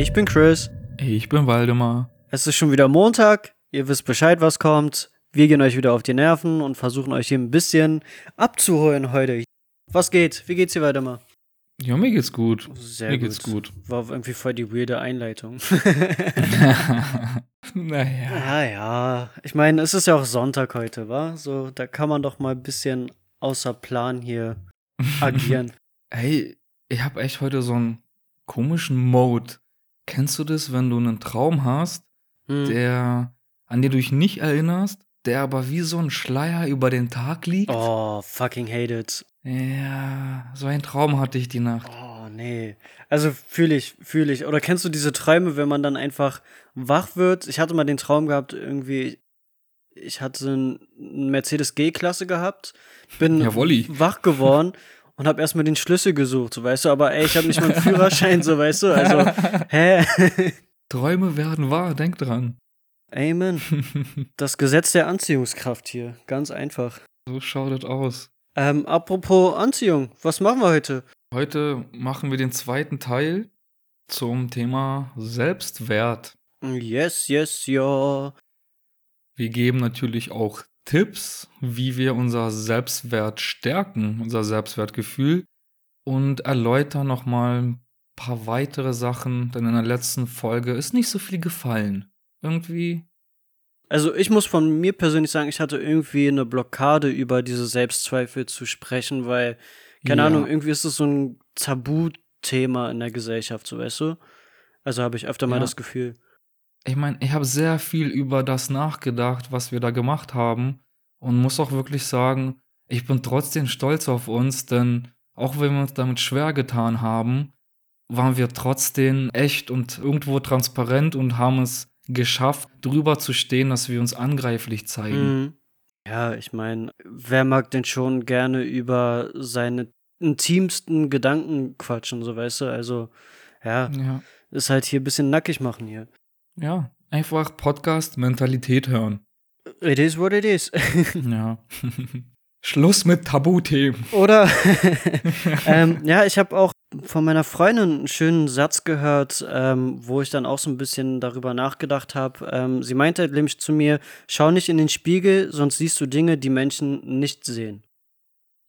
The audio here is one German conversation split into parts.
Ich bin Chris. Ich bin Waldemar. Es ist schon wieder Montag. Ihr wisst Bescheid, was kommt. Wir gehen euch wieder auf die Nerven und versuchen euch hier ein bisschen abzuholen heute. Was geht? Wie geht's dir, Waldemar? Ja, mir geht's gut. Sehr mir gut. geht's gut. War irgendwie voll die weirde Einleitung. naja. ja, ja. Ich meine, es ist ja auch Sonntag heute, wa? So, da kann man doch mal ein bisschen außer Plan hier agieren. Hey, ich habe echt heute so einen komischen Mode. Kennst du das, wenn du einen Traum hast, Hm. der an den du dich nicht erinnerst, der aber wie so ein Schleier über den Tag liegt? Oh, fucking hate it. Ja, so ein Traum hatte ich die Nacht. Oh, nee. Also fühle ich, fühle ich. Oder kennst du diese Träume, wenn man dann einfach wach wird? Ich hatte mal den Traum gehabt, irgendwie, ich hatte einen Mercedes G-Klasse gehabt, bin Ja, Wolli. wach geworden und habe erstmal den Schlüssel gesucht, so weißt du, aber ey, ich habe nicht mal einen Führerschein, so weißt du, also, hä? Träume werden wahr, denk dran. Amen. Das Gesetz der Anziehungskraft hier, ganz einfach. so schaut es aus. Ähm, apropos Anziehung, was machen wir heute? Heute machen wir den zweiten Teil zum Thema Selbstwert. Yes, yes, ja. Wir geben natürlich auch Tipps, wie wir unser Selbstwert stärken, unser Selbstwertgefühl und erläutern nochmal ein paar weitere Sachen, denn in der letzten Folge ist nicht so viel gefallen. Irgendwie, Also ich muss von mir persönlich sagen, ich hatte irgendwie eine Blockade über diese Selbstzweifel zu sprechen, weil, keine Ja. Ahnung, irgendwie ist es so ein Tabuthema in der Gesellschaft, so weißt du? Also habe ich öfter mal Ja. das Gefühl. Ich meine, ich habe sehr viel über das nachgedacht, was wir da gemacht haben und muss auch wirklich sagen, ich bin trotzdem stolz auf uns, denn auch wenn wir uns damit schwer getan haben, waren wir trotzdem echt und irgendwo transparent und haben es geschafft, drüber zu stehen, dass wir uns angreiflich zeigen. Mhm. Ja, ich meine, wer mag denn schon gerne über seine intimsten Gedanken quatschen, so weißt du? Also, ja, Ja. ist halt hier ein bisschen nackig machen hier. Ja, einfach Podcast-Mentalität hören. It is what it is. Ja. Schluss mit Tabuthemen. Oder, ähm, ja, ich habe auch von meiner Freundin einen schönen Satz gehört, ähm, wo ich dann auch so ein bisschen darüber nachgedacht habe. Ähm, sie meinte nämlich zu mir, schau nicht in den Spiegel, sonst siehst du Dinge, die Menschen nicht sehen.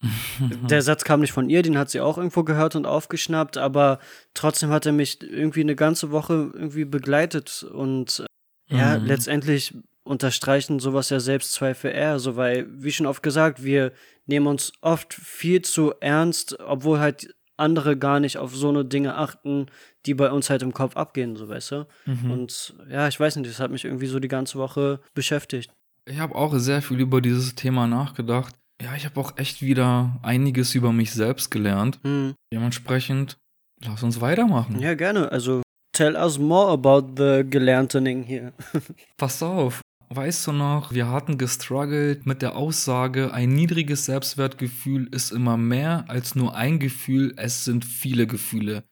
Der Satz kam nicht von ihr, den hat sie auch irgendwo gehört und aufgeschnappt, aber trotzdem hat er mich irgendwie eine ganze Woche irgendwie begleitet und äh, ja, Mhm. letztendlich unterstreichen sowas ja Selbstzweifel eher, so weil, wie schon oft gesagt, wir nehmen uns oft viel zu ernst, obwohl halt andere gar nicht auf so eine Dinge achten, die bei uns halt im Kopf abgehen, so weißt du. Mhm. Und ja, ich weiß nicht, das hat mich irgendwie so die ganze Woche beschäftigt. Ich habe auch sehr viel über dieses Thema nachgedacht. Ja, ich habe auch echt wieder einiges über mich selbst gelernt. Hm. Dementsprechend, lass uns weitermachen. Ja, gerne. Also, tell us more about the Gelerntening hier. Pass auf. Weißt du noch, wir hatten gestruggelt mit der Aussage, ein niedriges Selbstwertgefühl ist immer mehr als nur ein Gefühl, es sind viele Gefühle.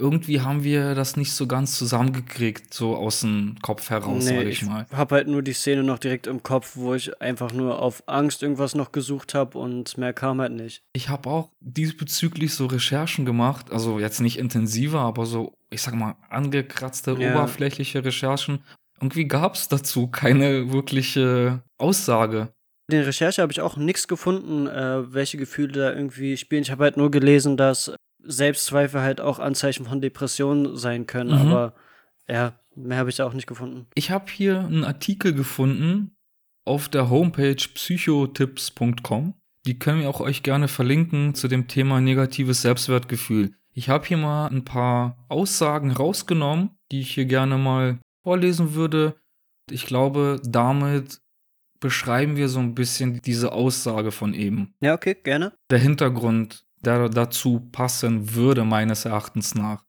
Irgendwie haben wir das nicht so ganz zusammengekriegt, so aus dem Kopf heraus, Nee, sage ich mal. hab halt nur die Szene noch direkt im Kopf, wo ich einfach nur auf Angst irgendwas noch gesucht habe und mehr kam halt nicht. Ich habe auch diesbezüglich so Recherchen gemacht, also jetzt nicht intensiver, aber so, ich sag mal, angekratzte, Ja. oberflächliche Recherchen. Irgendwie gab es dazu keine wirkliche Aussage. In der Recherche habe ich auch nichts gefunden, äh, welche Gefühle da irgendwie spielen. Ich habe halt nur gelesen, dass Selbstzweifel halt auch Anzeichen von Depressionen sein können, Mhm. aber ja, mehr habe ich da auch nicht gefunden. Ich habe hier einen Artikel gefunden auf der Homepage psychotipps.com. Die können wir auch euch gerne verlinken zu dem Thema negatives Selbstwertgefühl. Ich habe hier mal ein paar Aussagen rausgenommen, die ich hier gerne mal vorlesen würde. Ich glaube, damit beschreiben wir so ein bisschen diese Aussage von eben. Ja, okay, gerne. Der Hintergrund, der dazu passen würde, meines Erachtens nach.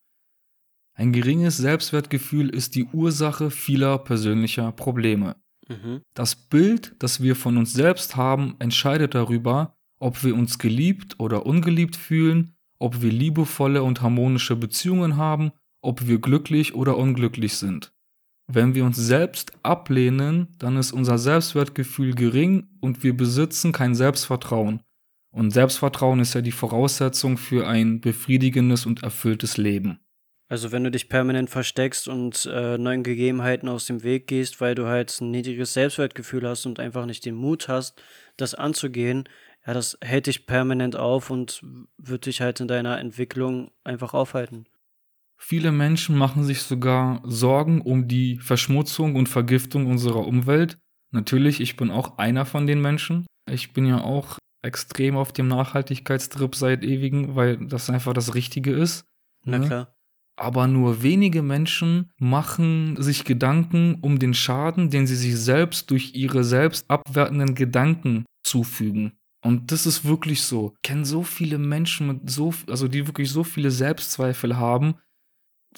Ein geringes Selbstwertgefühl ist die Ursache vieler persönlicher Probleme. Mhm. Das Bild, das wir von uns selbst haben, entscheidet darüber, ob wir uns geliebt oder ungeliebt fühlen, ob wir liebevolle und harmonische Beziehungen haben, ob wir glücklich oder unglücklich sind. Wenn wir uns selbst ablehnen, dann ist unser Selbstwertgefühl gering und wir besitzen kein Selbstvertrauen. Und Selbstvertrauen ist ja die Voraussetzung für ein befriedigendes und erfülltes Leben. Also wenn du dich permanent versteckst und äh, neuen Gegebenheiten aus dem Weg gehst, weil du halt ein niedriges Selbstwertgefühl hast und einfach nicht den Mut hast, das anzugehen, ja, das hält dich permanent auf und wird dich halt in deiner Entwicklung einfach aufhalten. Viele Menschen machen sich sogar Sorgen um die Verschmutzung und Vergiftung unserer Umwelt. Natürlich, ich bin auch einer von den Menschen. Ich bin ja auch extrem auf dem Nachhaltigkeitstrip seit ewigen, weil das einfach das Richtige ist. Na ne? klar. Aber nur wenige Menschen machen sich Gedanken um den Schaden, den sie sich selbst durch ihre selbst abwertenden Gedanken zufügen. Und das ist wirklich so. Ich kenne so viele Menschen mit so, also die wirklich so viele Selbstzweifel haben.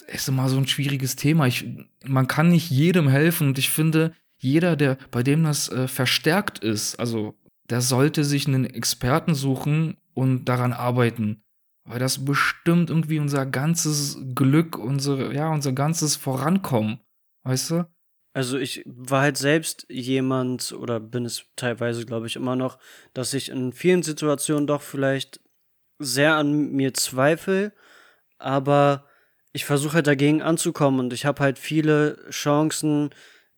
Ist immer so ein schwieriges Thema. Ich, man kann nicht jedem helfen und ich finde, jeder, der, bei dem das äh, verstärkt ist, also der sollte sich einen Experten suchen und daran arbeiten. Weil das bestimmt irgendwie unser ganzes Glück, unsere, ja, unser ganzes Vorankommen. Weißt du? Also ich war halt selbst jemand oder bin es teilweise, glaube ich, immer noch, dass ich in vielen Situationen doch vielleicht sehr an mir zweifle, aber ich versuche halt dagegen anzukommen und ich habe halt viele Chancen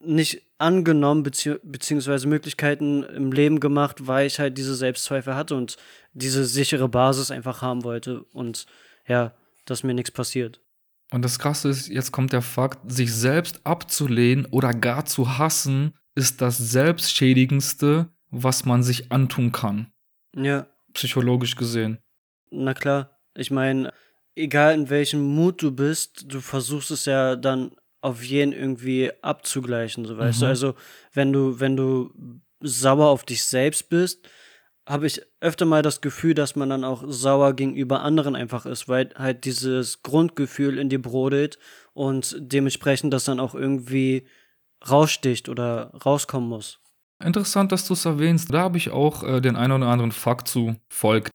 nicht angenommen, bezieh beziehungsweise Möglichkeiten im Leben gemacht, weil ich halt diese Selbstzweifel hatte und diese sichere Basis einfach haben wollte und ja, dass mir nichts passiert. Und das Krasse ist, jetzt kommt der Fakt, sich selbst abzulehnen oder gar zu hassen, ist das selbstschädigendste, was man sich antun kann. Ja. Psychologisch gesehen. Na klar. Ich meine, egal in welchem Mut du bist, du versuchst es ja dann auf jeden irgendwie abzugleichen, so weißt mhm. du. Also, wenn du, wenn du sauer auf dich selbst bist, habe ich öfter mal das Gefühl, dass man dann auch sauer gegenüber anderen einfach ist, weil halt dieses Grundgefühl in dir brodelt und dementsprechend das dann auch irgendwie raussticht oder rauskommen muss. Interessant, dass du es erwähnst. Da habe ich auch äh, den einen oder anderen Fakt zu folgt.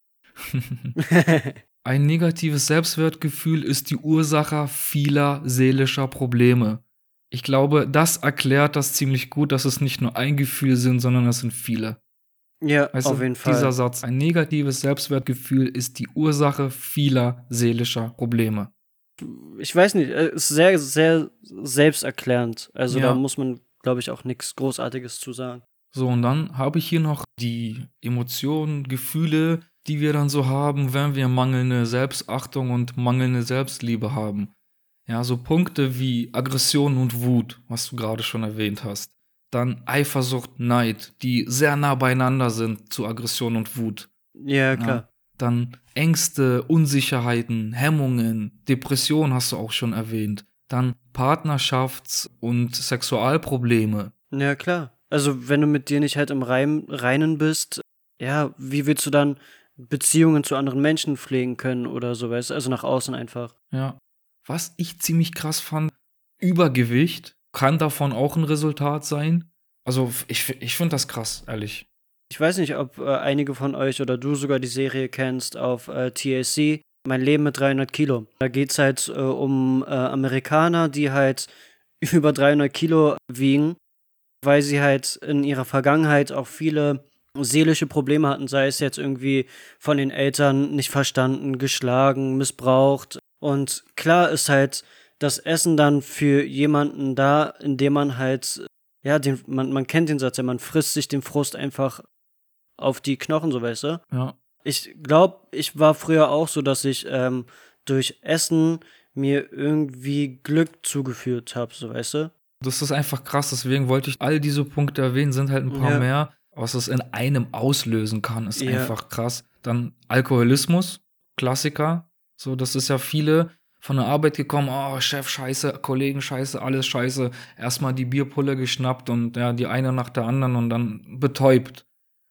Ein negatives Selbstwertgefühl ist die Ursache vieler seelischer Probleme. Ich glaube, das erklärt das ziemlich gut, dass es nicht nur ein Gefühl sind, sondern es sind viele. Ja, weißt auf du, jeden Fall. Dieser Satz, ein negatives Selbstwertgefühl ist die Ursache vieler seelischer Probleme. Ich weiß nicht, es ist sehr, sehr selbsterklärend. Also ja. da muss man, glaube ich, auch nichts Großartiges zu sagen. So, und dann habe ich hier noch die Emotionen, Gefühle, die wir dann so haben, wenn wir mangelnde Selbstachtung und mangelnde Selbstliebe haben. Ja, so Punkte wie Aggression und Wut, was du gerade schon erwähnt hast dann Eifersucht, Neid, die sehr nah beieinander sind zu Aggression und Wut. Ja, klar. Ja, dann Ängste, Unsicherheiten, Hemmungen, Depression hast du auch schon erwähnt. Dann Partnerschafts- und Sexualprobleme. Ja, klar. Also, wenn du mit dir nicht halt im Reim, Reinen bist, ja, wie willst du dann Beziehungen zu anderen Menschen pflegen können oder so, weißt? Also nach außen einfach. Ja. Was ich ziemlich krass fand, Übergewicht kann davon auch ein Resultat sein. Also ich, ich finde das krass, ehrlich. Ich weiß nicht, ob äh, einige von euch oder du sogar die Serie kennst auf äh, TAC, Mein Leben mit 300 Kilo. Da geht es halt äh, um äh, Amerikaner, die halt über 300 Kilo wiegen, weil sie halt in ihrer Vergangenheit auch viele seelische Probleme hatten, sei es jetzt irgendwie von den Eltern nicht verstanden, geschlagen, missbraucht. Und klar ist halt das Essen dann für jemanden da, indem man halt, ja, den, man, man kennt den Satz ja, man frisst sich den Frust einfach auf die Knochen, so weißt du? Ja. Ich glaube, ich war früher auch so, dass ich ähm, durch Essen mir irgendwie Glück zugeführt habe, so weißt du? Das ist einfach krass, deswegen wollte ich all diese Punkte erwähnen, sind halt ein paar ja. mehr. Was es in einem auslösen kann, ist ja. einfach krass. Dann Alkoholismus, Klassiker. So, das ist ja viele, von der Arbeit gekommen, oh, Chef scheiße, Kollegen scheiße, alles scheiße. Erstmal die Bierpulle geschnappt und ja, die eine nach der anderen und dann betäubt.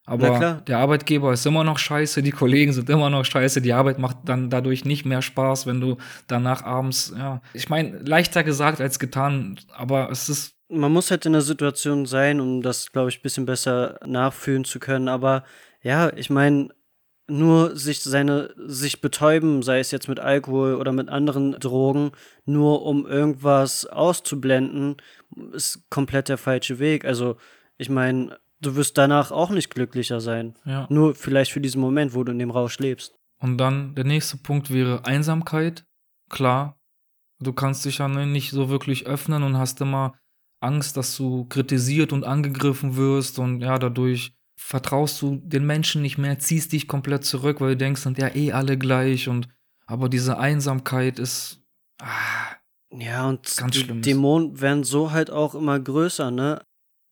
Aber der Arbeitgeber ist immer noch scheiße, die Kollegen sind immer noch scheiße, die Arbeit macht dann dadurch nicht mehr Spaß, wenn du danach abends, ja. Ich meine, leichter gesagt als getan, aber es ist. Man muss halt in der Situation sein, um das, glaube ich, ein bisschen besser nachfühlen zu können. Aber ja, ich meine, nur sich seine sich betäuben, sei es jetzt mit Alkohol oder mit anderen Drogen, nur um irgendwas auszublenden, ist komplett der falsche Weg. Also, ich meine, du wirst danach auch nicht glücklicher sein. Ja. Nur vielleicht für diesen Moment, wo du in dem Rausch lebst. Und dann der nächste Punkt wäre Einsamkeit. Klar, Du kannst dich ja nicht so wirklich öffnen und hast immer Angst, dass du kritisiert und angegriffen wirst und ja, dadurch vertraust du den Menschen nicht mehr, ziehst dich komplett zurück, weil du denkst, sind ja eh alle gleich und aber diese Einsamkeit ist ah, ja und ganz die schlimm. Dämonen werden so halt auch immer größer, ne?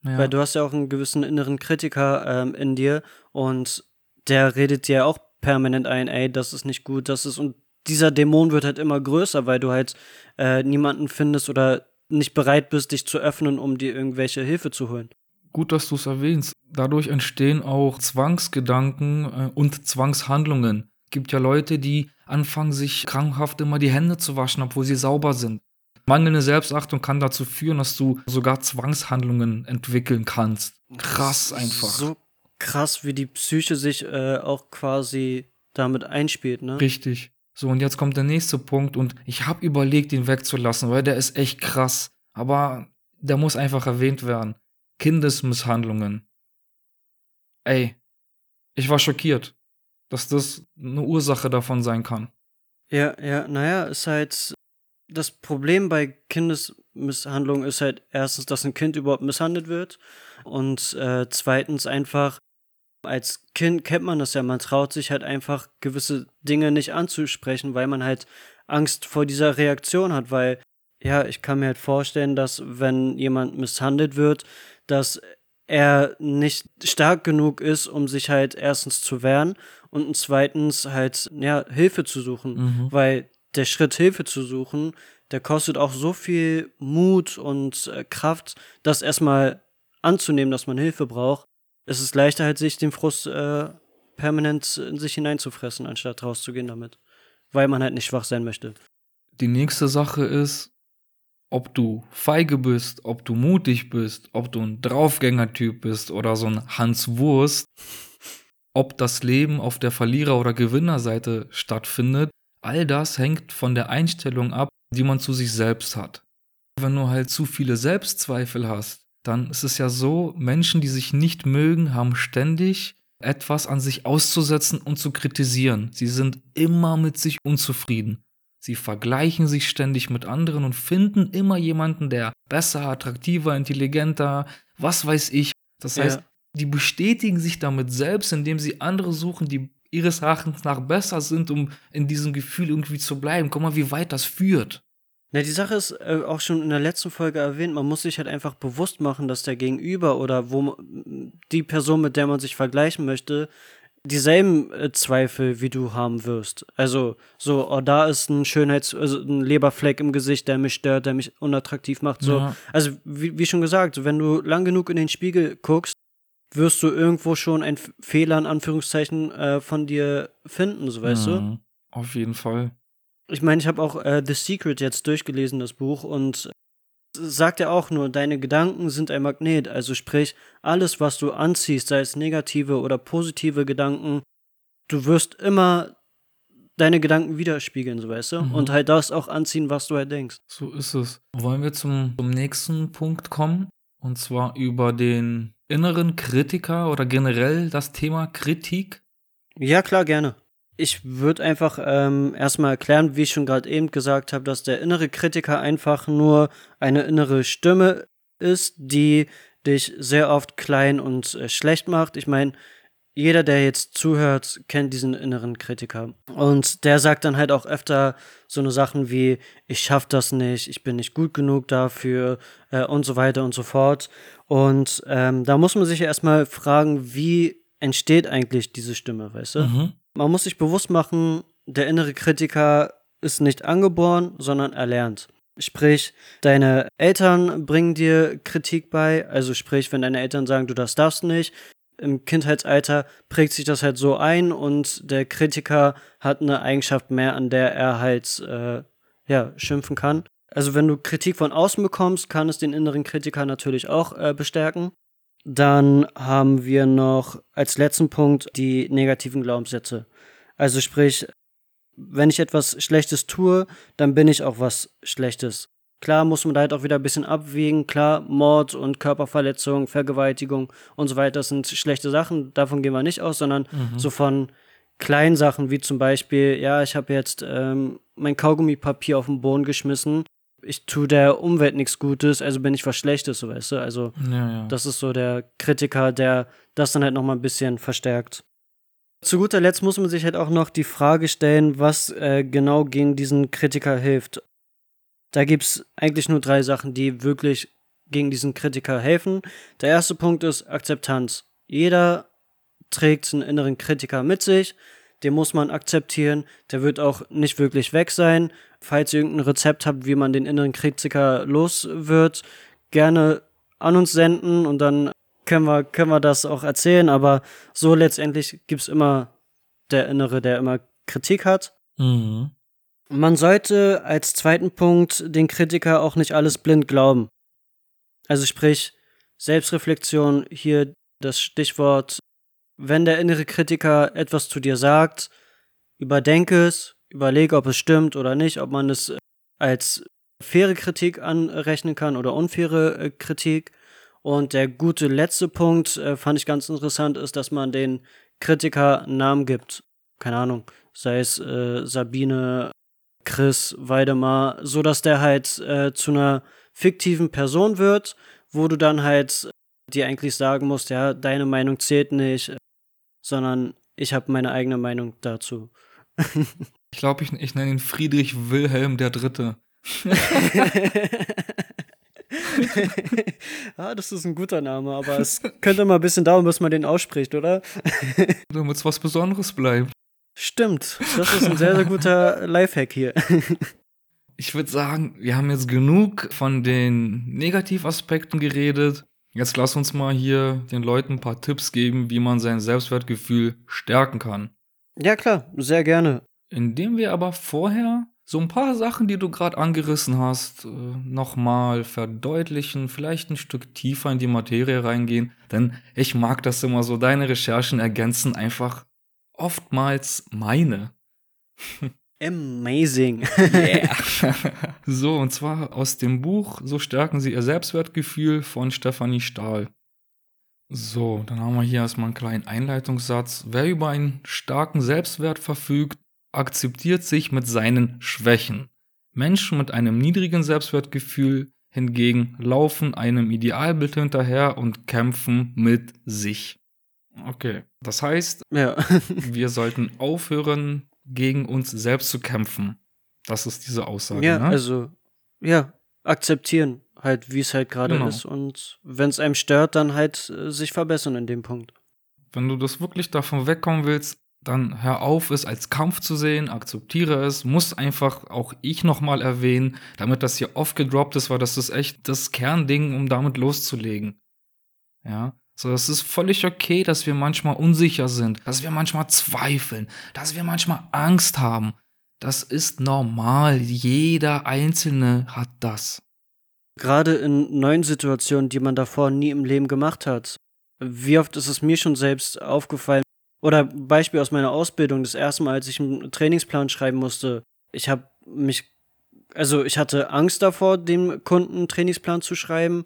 Ja. Weil du hast ja auch einen gewissen inneren Kritiker ähm, in dir und der redet dir auch permanent ein, ey, das ist nicht gut, das ist und dieser Dämon wird halt immer größer, weil du halt äh, niemanden findest oder nicht bereit bist, dich zu öffnen, um dir irgendwelche Hilfe zu holen. Gut, dass du es erwähnst. Dadurch entstehen auch Zwangsgedanken äh, und Zwangshandlungen. Gibt ja Leute, die anfangen, sich krankhaft immer die Hände zu waschen, obwohl sie sauber sind. Mangelnde Selbstachtung kann dazu führen, dass du sogar Zwangshandlungen entwickeln kannst. Krass einfach. So krass, wie die Psyche sich äh, auch quasi damit einspielt, ne? Richtig. So, und jetzt kommt der nächste Punkt und ich habe überlegt, ihn wegzulassen, weil der ist echt krass. Aber der muss einfach erwähnt werden. Kindesmisshandlungen. Ey, ich war schockiert, dass das eine Ursache davon sein kann. Ja, ja, naja, ist halt das Problem bei Kindesmisshandlungen ist halt erstens, dass ein Kind überhaupt misshandelt wird und äh, zweitens einfach, als Kind kennt man das ja, man traut sich halt einfach gewisse Dinge nicht anzusprechen, weil man halt Angst vor dieser Reaktion hat, weil ja, ich kann mir halt vorstellen, dass wenn jemand misshandelt wird, dass er nicht stark genug ist, um sich halt erstens zu wehren und zweitens halt ja Hilfe zu suchen, mhm. weil der Schritt Hilfe zu suchen, der kostet auch so viel Mut und äh, Kraft, das erstmal anzunehmen, dass man Hilfe braucht, es ist leichter halt, sich den Frust äh, permanent in sich hineinzufressen, anstatt rauszugehen damit. Weil man halt nicht schwach sein möchte. Die nächste Sache ist, ob du feige bist, ob du mutig bist, ob du ein Draufgänger-Typ bist oder so ein Hans Wurst, ob das Leben auf der Verlierer- oder Gewinnerseite stattfindet, all das hängt von der Einstellung ab, die man zu sich selbst hat. Wenn du halt zu viele Selbstzweifel hast, dann ist es ja so, Menschen, die sich nicht mögen, haben ständig etwas an sich auszusetzen und zu kritisieren. Sie sind immer mit sich unzufrieden. Sie vergleichen sich ständig mit anderen und finden immer jemanden, der besser, attraktiver, intelligenter, was weiß ich. Das heißt, ja. die bestätigen sich damit selbst, indem sie andere suchen, die ihres Erachtens nach besser sind, um in diesem Gefühl irgendwie zu bleiben. Guck mal, wie weit das führt. Na, die Sache ist äh, auch schon in der letzten Folge erwähnt, man muss sich halt einfach bewusst machen, dass der Gegenüber oder wo die Person, mit der man sich vergleichen möchte, dieselben äh, Zweifel wie du haben wirst. Also, so, oh, da ist ein Schönheits-, also ein Leberfleck im Gesicht, der mich stört, der mich unattraktiv macht. So. Ja. Also, wie, wie schon gesagt, wenn du lang genug in den Spiegel guckst, wirst du irgendwo schon einen Fehler in Anführungszeichen äh, von dir finden, so weißt ja, du? Auf jeden Fall. Ich meine, ich habe auch äh, The Secret jetzt durchgelesen, das Buch, und sagt ja auch nur, deine Gedanken sind ein Magnet. Also sprich, alles, was du anziehst, sei es negative oder positive Gedanken, du wirst immer deine Gedanken widerspiegeln, so weißt du? Mhm. Und halt das auch anziehen, was du halt denkst. So ist es. Wollen wir zum, zum nächsten Punkt kommen? Und zwar über den inneren Kritiker oder generell das Thema Kritik? Ja, klar, gerne. Ich würde einfach ähm, erstmal erklären, wie ich schon gerade eben gesagt habe, dass der innere Kritiker einfach nur eine innere Stimme ist, die dich sehr oft klein und äh, schlecht macht. Ich meine, jeder, der jetzt zuhört, kennt diesen inneren Kritiker. Und der sagt dann halt auch öfter so eine Sachen wie, ich schaff das nicht, ich bin nicht gut genug dafür äh, und so weiter und so fort. Und ähm, da muss man sich erstmal fragen, wie entsteht eigentlich diese Stimme, weißt du? Mhm. Man muss sich bewusst machen, der innere Kritiker ist nicht angeboren, sondern erlernt. Sprich, deine Eltern bringen dir Kritik bei, also sprich, wenn deine Eltern sagen, du das darfst nicht, im Kindheitsalter prägt sich das halt so ein und der Kritiker hat eine Eigenschaft mehr, an der er halt äh, ja, schimpfen kann. Also wenn du Kritik von außen bekommst, kann es den inneren Kritiker natürlich auch äh, bestärken. Dann haben wir noch als letzten Punkt die negativen Glaubenssätze. Also sprich, wenn ich etwas Schlechtes tue, dann bin ich auch was Schlechtes. Klar muss man da halt auch wieder ein bisschen abwägen. Klar, Mord und Körperverletzung, Vergewaltigung und so weiter sind schlechte Sachen. Davon gehen wir nicht aus, sondern mhm. so von, kleinen Sachen, wie zum Beispiel, ja, ich habe jetzt ähm, mein Kaugummipapier auf den Boden geschmissen. Ich tue der Umwelt nichts Gutes, also bin ich was Schlechtes, so weißt du. Also, Ja, ja. das ist so der Kritiker, der das dann halt nochmal ein bisschen verstärkt. Zu guter Letzt muss man sich halt auch noch die Frage stellen, was äh, genau gegen diesen Kritiker hilft. Da gibt es eigentlich nur drei Sachen, die wirklich gegen diesen Kritiker helfen. Der erste Punkt ist Akzeptanz. Jeder trägt einen inneren Kritiker mit sich, den muss man akzeptieren, der wird auch nicht wirklich weg sein. Falls ihr irgendein Rezept habt, wie man den inneren Kritiker los wird, gerne an uns senden und dann können wir, können wir das auch erzählen, aber so letztendlich gibt es immer der Innere, der immer Kritik hat. Mhm. Man sollte als zweiten Punkt den Kritiker auch nicht alles blind glauben. Also sprich, Selbstreflexion, hier das Stichwort, wenn der innere Kritiker etwas zu dir sagt, überdenke es, überlege, ob es stimmt oder nicht, ob man es als faire Kritik anrechnen kann oder unfaire äh, Kritik. Und der gute letzte Punkt, äh, fand ich ganz interessant, ist, dass man den Kritiker Namen gibt. Keine Ahnung, sei es äh, Sabine, Chris, Weidemar, so dass der halt äh, zu einer fiktiven Person wird, wo du dann halt dir eigentlich sagen musst, ja, deine Meinung zählt nicht, äh, sondern ich habe meine eigene Meinung dazu. Ich glaube, ich, ich nenne ihn Friedrich Wilhelm der Dritte. ah, das ist ein guter Name, aber es könnte mal ein bisschen dauern, bis man den ausspricht, oder? Damit es was Besonderes bleibt. Stimmt, das ist ein sehr, sehr guter Lifehack hier. Ich würde sagen, wir haben jetzt genug von den Negativaspekten geredet. Jetzt lass uns mal hier den Leuten ein paar Tipps geben, wie man sein Selbstwertgefühl stärken kann. ja, klar, sehr gerne. Indem wir aber vorher so ein paar Sachen, die du gerade angerissen hast, äh, nochmal verdeutlichen, vielleicht ein Stück tiefer in die Materie reingehen. Denn ich mag das immer so, deine Recherchen ergänzen einfach oftmals meine. Amazing. Yeah. so, und zwar aus dem Buch So stärken Sie Ihr Selbstwertgefühl von Stefanie Stahl. So, dann haben wir hier erstmal einen kleinen Einleitungssatz. Wer über einen starken Selbstwert verfügt, akzeptiert sich mit seinen Schwächen. Menschen mit einem niedrigen Selbstwertgefühl hingegen laufen einem Idealbild hinterher und kämpfen mit sich. Okay, das heißt, ja. wir sollten aufhören, gegen uns selbst zu kämpfen. Das ist diese Aussage. Ja, ne? also, ja, akzeptieren halt, wie es halt gerade Genau. ist. Und wenn es einem stört, dann halt äh, sich verbessern in dem Punkt. Wenn du das wirklich davon wegkommen willst, dann hör auf, es als Kampf zu sehen, akzeptiere es, muss einfach auch ich nochmal erwähnen, damit das hier oft gedroppt ist, weil das ist echt das Kernding, um damit loszulegen. Ja, so, es ist völlig okay, dass wir manchmal unsicher sind, dass wir manchmal zweifeln, dass wir manchmal Angst haben. Das ist normal. Jeder Einzelne hat das. Gerade in neuen Situationen, die man davor nie im Leben gemacht hat. Wie oft ist es mir schon selbst aufgefallen? Oder Beispiel aus meiner Ausbildung, das erste Mal, als ich einen Trainingsplan schreiben musste. Ich habe mich, also ich hatte Angst davor, dem Kunden einen Trainingsplan zu schreiben.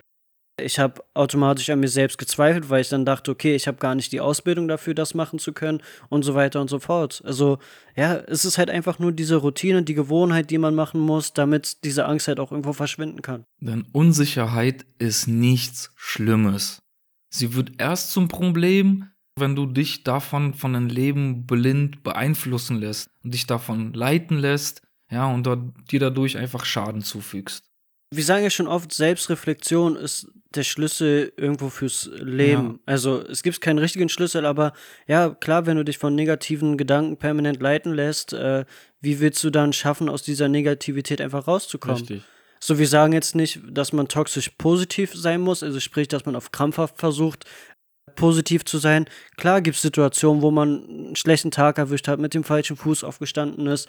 Ich habe automatisch an mir selbst gezweifelt, weil ich dann dachte, okay, ich habe gar nicht die Ausbildung dafür, das machen zu können und so weiter und so fort. Also ja, es ist halt einfach nur diese Routine, die Gewohnheit, die man machen muss, damit diese Angst halt auch irgendwo verschwinden kann. Denn Unsicherheit ist nichts Schlimmes. Sie wird erst zum Problem, wenn du dich davon von deinem Leben blind beeinflussen lässt und dich davon leiten lässt, ja, und dir dadurch einfach Schaden zufügst. Wir sagen ja schon oft, Selbstreflexion ist der Schlüssel irgendwo fürs Leben. Ja. Also es gibt keinen richtigen Schlüssel, aber ja, klar, wenn du dich von negativen Gedanken permanent leiten lässt, äh, wie willst du dann schaffen, aus dieser Negativität einfach rauszukommen? Richtig. So, wir sagen jetzt nicht, dass man toxisch positiv sein muss, also sprich, dass man auf krampfhaft versucht, positiv zu sein. Klar gibt es Situationen, wo man einen schlechten Tag erwischt hat, mit dem falschen Fuß aufgestanden ist.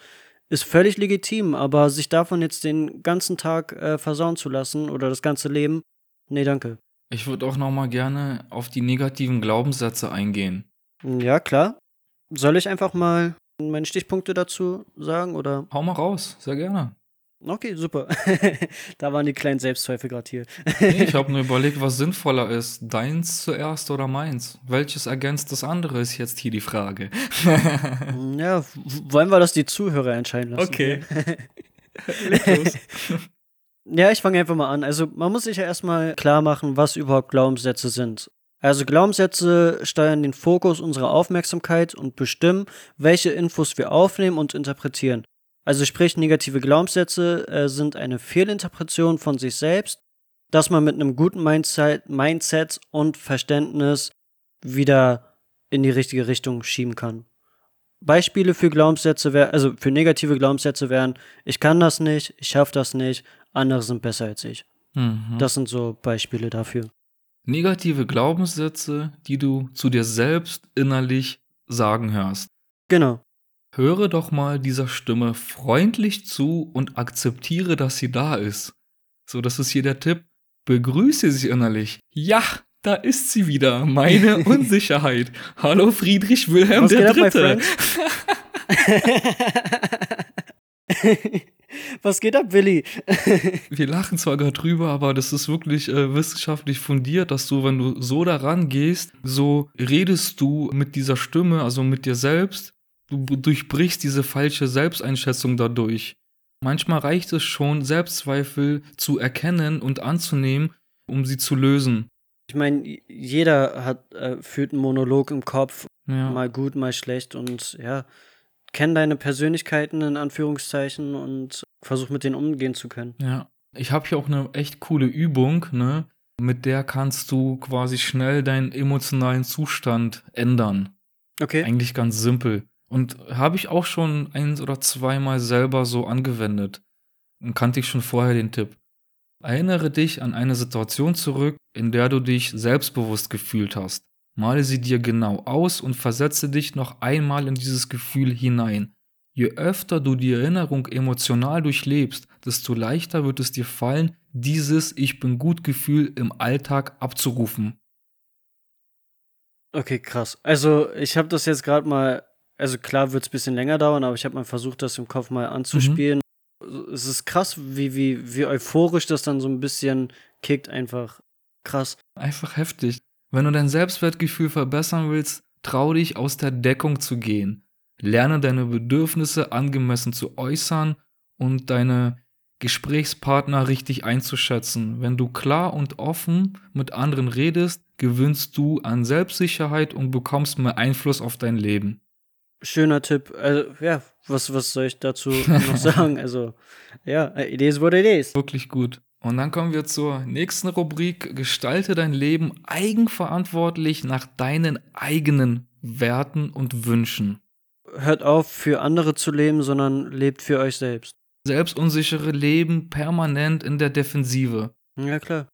Ist völlig legitim, aber sich davon jetzt den ganzen Tag äh, versauen zu lassen oder das ganze Leben, nee, danke. Ich würde auch noch mal gerne auf die negativen Glaubenssätze eingehen. Ja, klar. Soll ich einfach mal meine Stichpunkte dazu sagen oder? Hau mal raus, sehr gerne. Okay, super. da waren die kleinen Selbstzweifel gerade hier. nee, ich habe nur überlegt, was sinnvoller ist. Deins zuerst oder meins? Welches ergänzt das andere, ist jetzt hier die Frage. ja, wollen wir das die Zuhörer entscheiden lassen? Okay. ja, ich fange einfach mal an. Also, man muss sich ja erstmal klar machen, was überhaupt Glaubenssätze sind. Also Glaubenssätze steuern den Fokus unserer Aufmerksamkeit und bestimmen, welche Infos wir aufnehmen und interpretieren. Also sprich, negative Glaubenssätze äh, sind eine Fehlinterpretation von sich selbst, dass man mit einem guten Mindset, Mindset und Verständnis wieder in die richtige Richtung schieben kann. Beispiele für Glaubenssätze wären, also für negative Glaubenssätze wären, ich kann das nicht, ich schaffe das nicht, andere sind besser als ich. Mhm. Das sind so Beispiele dafür. Negative Glaubenssätze, die du zu dir selbst innerlich sagen hörst. Genau. Höre doch mal dieser Stimme freundlich zu und akzeptiere, dass sie da ist. So, das ist hier der Tipp. Begrüße sie innerlich. Ja, da ist sie wieder, meine Unsicherheit. Hallo Friedrich Wilhelm Was der Dritte. Was geht ab, Willi? Wir lachen zwar gerade drüber, aber das ist wirklich äh, wissenschaftlich fundiert, dass du, wenn du so daran gehst, so redest du mit dieser Stimme, also mit dir selbst du durchbrichst diese falsche Selbsteinschätzung dadurch. Manchmal reicht es schon, Selbstzweifel zu erkennen und anzunehmen, um sie zu lösen. Ich meine, jeder hat äh, führt einen Monolog im Kopf, ja. mal gut, mal schlecht und ja, kenn deine Persönlichkeiten in Anführungszeichen und versuch mit denen umgehen zu können. Ja, ich habe hier auch eine echt coole Übung, ne? Mit der kannst du quasi schnell deinen emotionalen Zustand ändern. Okay. Eigentlich ganz simpel. Und habe ich auch schon eins oder zweimal selber so angewendet. Und kannte ich schon vorher den Tipp. Erinnere dich an eine Situation zurück, in der du dich selbstbewusst gefühlt hast. Male sie dir genau aus und versetze dich noch einmal in dieses Gefühl hinein. Je öfter du die Erinnerung emotional durchlebst, desto leichter wird es dir fallen, dieses Ich bin gut Gefühl im Alltag abzurufen. Okay, krass. Also ich habe das jetzt gerade mal also klar wird es ein bisschen länger dauern, aber ich habe mal versucht, das im Kopf mal anzuspielen. Mhm. Es ist krass, wie, wie, wie euphorisch das dann so ein bisschen kickt, einfach krass. Einfach heftig. Wenn du dein Selbstwertgefühl verbessern willst, trau dich aus der Deckung zu gehen. Lerne deine Bedürfnisse angemessen zu äußern und deine Gesprächspartner richtig einzuschätzen. Wenn du klar und offen mit anderen redest, gewinnst du an Selbstsicherheit und bekommst mehr Einfluss auf dein Leben. Schöner Tipp. Also, ja, was, was soll ich dazu noch sagen? Also, ja, Idee ist, what it is. Wirklich gut. Und dann kommen wir zur nächsten Rubrik. Gestalte dein Leben eigenverantwortlich nach deinen eigenen Werten und Wünschen. Hört auf, für andere zu leben, sondern lebt für euch selbst. Selbstunsichere leben permanent in der Defensive. Ja, klar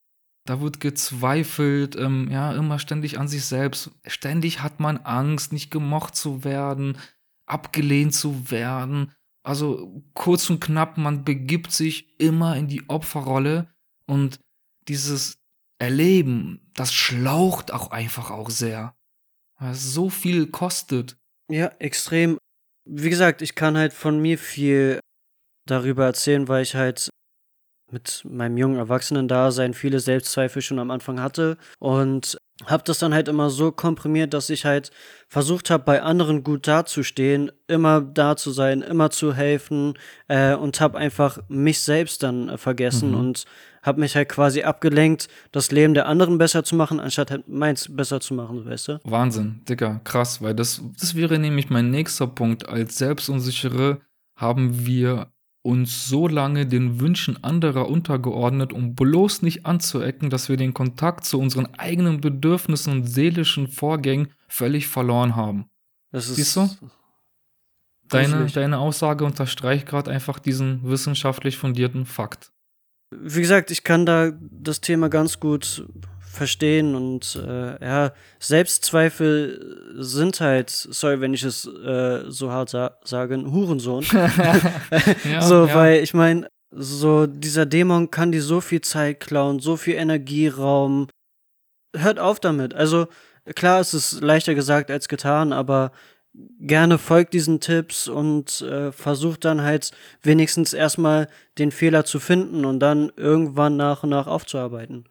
da wird gezweifelt, ähm, ja, immer ständig an sich selbst. Ständig hat man Angst, nicht gemocht zu werden, abgelehnt zu werden. Also kurz und knapp, man begibt sich immer in die Opferrolle und dieses Erleben, das schlaucht auch einfach auch sehr. Weil es so viel kostet. Ja, extrem. Wie gesagt, ich kann halt von mir viel darüber erzählen, weil ich halt mit meinem jungen Erwachsenen-Dasein viele Selbstzweifel schon am Anfang hatte und habe das dann halt immer so komprimiert, dass ich halt versucht habe, bei anderen gut dazustehen, immer da zu sein, immer zu helfen äh, und habe einfach mich selbst dann äh, vergessen mhm. und habe mich halt quasi abgelenkt, das Leben der anderen besser zu machen, anstatt halt meins besser zu machen, weißt du? Wahnsinn, Dicker, krass, weil das, das wäre nämlich mein nächster Punkt. Als Selbstunsichere haben wir uns so lange den Wünschen anderer untergeordnet, um bloß nicht anzuecken, dass wir den Kontakt zu unseren eigenen Bedürfnissen und seelischen Vorgängen völlig verloren haben. Das ist Siehst du? Deine, deine Aussage unterstreicht gerade einfach diesen wissenschaftlich fundierten Fakt. Wie gesagt, ich kann da das Thema ganz gut verstehen und äh, ja, Selbstzweifel sind halt, sorry, wenn ich es äh, so hart sa sage, ein Hurensohn. ja, so, ja. weil ich meine, so dieser Dämon kann dir so viel Zeit klauen, so viel Energieraum. Hört auf damit. Also klar, es ist leichter gesagt als getan, aber gerne folgt diesen Tipps und äh, versucht dann halt wenigstens erstmal den Fehler zu finden und dann irgendwann nach und nach aufzuarbeiten.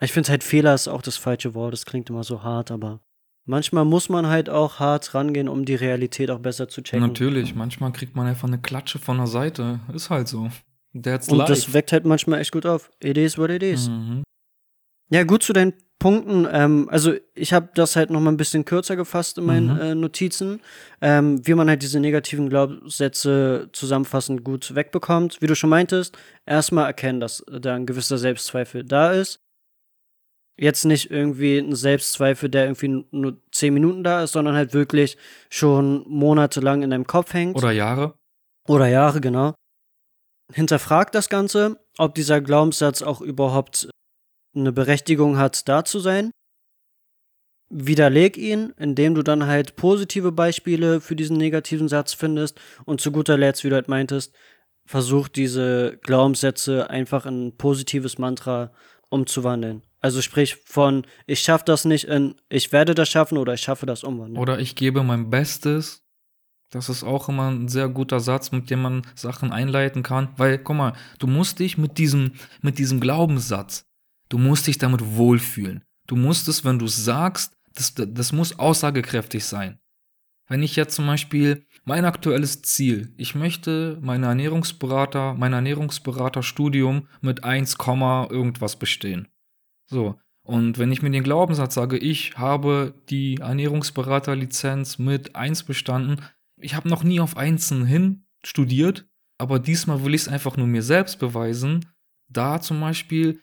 Ich finde halt Fehler ist auch das falsche Wort, das klingt immer so hart, aber manchmal muss man halt auch hart rangehen, um die Realität auch besser zu checken. Natürlich, manchmal kriegt man einfach eine Klatsche von der Seite. Ist halt so. That's und life. das weckt halt manchmal echt gut auf. It is what it is. Mhm. Ja, gut zu deinen Punkten. Ähm, also ich habe das halt noch mal ein bisschen kürzer gefasst in meinen mhm. äh, Notizen, ähm, wie man halt diese negativen Glaubenssätze zusammenfassend gut wegbekommt. Wie du schon meintest, erstmal erkennen, dass da ein gewisser Selbstzweifel da ist. Jetzt nicht irgendwie ein Selbstzweifel, der irgendwie nur zehn Minuten da ist, sondern halt wirklich schon monatelang in deinem Kopf hängt. Oder Jahre. Oder Jahre, genau. Hinterfragt das Ganze, ob dieser Glaubenssatz auch überhaupt eine Berechtigung hat, da zu sein. Widerleg ihn, indem du dann halt positive Beispiele für diesen negativen Satz findest und zu guter Letzt, wie du halt meintest, versuch diese Glaubenssätze einfach in ein positives Mantra umzuwandeln. Also sprich von ich schaffe das nicht in ich werde das schaffen oder ich schaffe das umwandeln. Oder ich gebe mein Bestes. Das ist auch immer ein sehr guter Satz, mit dem man Sachen einleiten kann, weil guck mal, du musst dich mit diesem mit diesem Glaubenssatz Du musst dich damit wohlfühlen. Du musst es, wenn du es sagst, das, das muss aussagekräftig sein. Wenn ich jetzt zum Beispiel mein aktuelles Ziel, ich möchte meine Ernährungsberater, mein Ernährungsberaterstudium mit 1, irgendwas bestehen. So. Und wenn ich mir den Glaubenssatz sage, ich habe die Ernährungsberaterlizenz mit 1 bestanden, ich habe noch nie auf Einsen hin studiert, aber diesmal will ich es einfach nur mir selbst beweisen, da zum Beispiel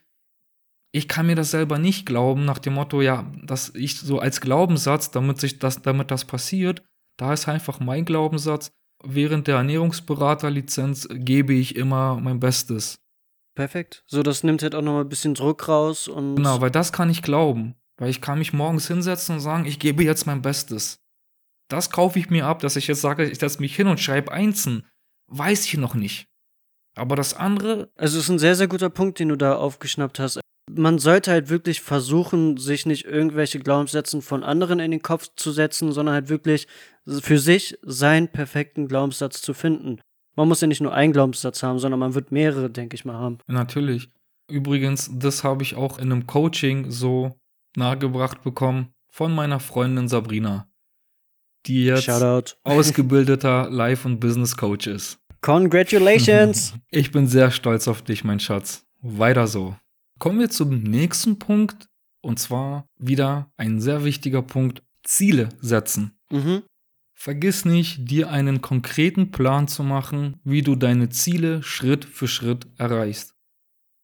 ich kann mir das selber nicht glauben, nach dem Motto, ja, dass ich so als Glaubenssatz, damit sich das, damit das passiert, da ist einfach mein Glaubenssatz, während der Ernährungsberaterlizenz gebe ich immer mein Bestes. Perfekt. So, das nimmt halt auch nochmal ein bisschen Druck raus und. Genau, weil das kann ich glauben. Weil ich kann mich morgens hinsetzen und sagen, ich gebe jetzt mein Bestes. Das kaufe ich mir ab, dass ich jetzt sage, ich setze mich hin und schreibe Einsen. Weiß ich noch nicht. Aber das andere. Also, es ist ein sehr, sehr guter Punkt, den du da aufgeschnappt hast man sollte halt wirklich versuchen, sich nicht irgendwelche Glaubenssätze von anderen in den Kopf zu setzen, sondern halt wirklich für sich seinen perfekten Glaubenssatz zu finden. Man muss ja nicht nur einen Glaubenssatz haben, sondern man wird mehrere, denke ich mal, haben. Natürlich. Übrigens, das habe ich auch in einem Coaching so nahegebracht bekommen von meiner Freundin Sabrina, die jetzt ausgebildeter Life- und Business-Coach ist. Congratulations! Ich bin sehr stolz auf dich, mein Schatz. Weiter so. Kommen wir zum nächsten Punkt und zwar wieder ein sehr wichtiger Punkt, Ziele setzen. Mhm. Vergiss nicht, dir einen konkreten Plan zu machen, wie du deine Ziele Schritt für Schritt erreichst.